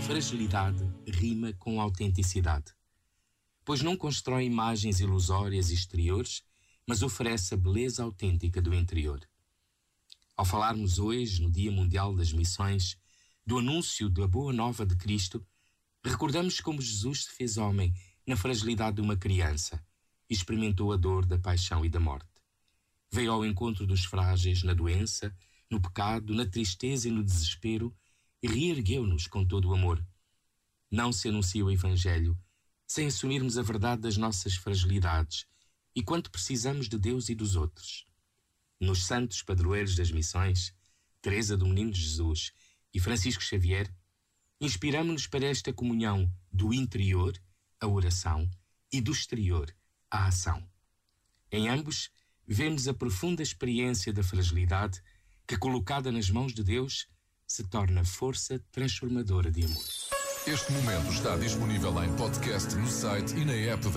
fragilidade rima com autenticidade, pois não constrói imagens ilusórias exteriores, mas oferece a beleza autêntica do interior. Ao falarmos hoje, no Dia Mundial das Missões, do anúncio da boa nova de Cristo, recordamos como Jesus se fez homem na fragilidade de uma criança e experimentou a dor da paixão e da morte. Veio ao encontro dos frágeis na doença, no pecado, na tristeza e no desespero e reergueu-nos com todo o amor. Não se anuncia o Evangelho sem assumirmos a verdade das nossas fragilidades e quanto precisamos de Deus e dos outros. Nos santos padroeiros das missões, Teresa do Menino Jesus e Francisco Xavier, inspiramos-nos para esta comunhão do interior, a oração, e do exterior, a ação. Em ambos, vemos a profunda experiência da fragilidade que, colocada nas mãos de Deus, se torna força transformadora de amor. Este momento está disponível em podcast no site e na app da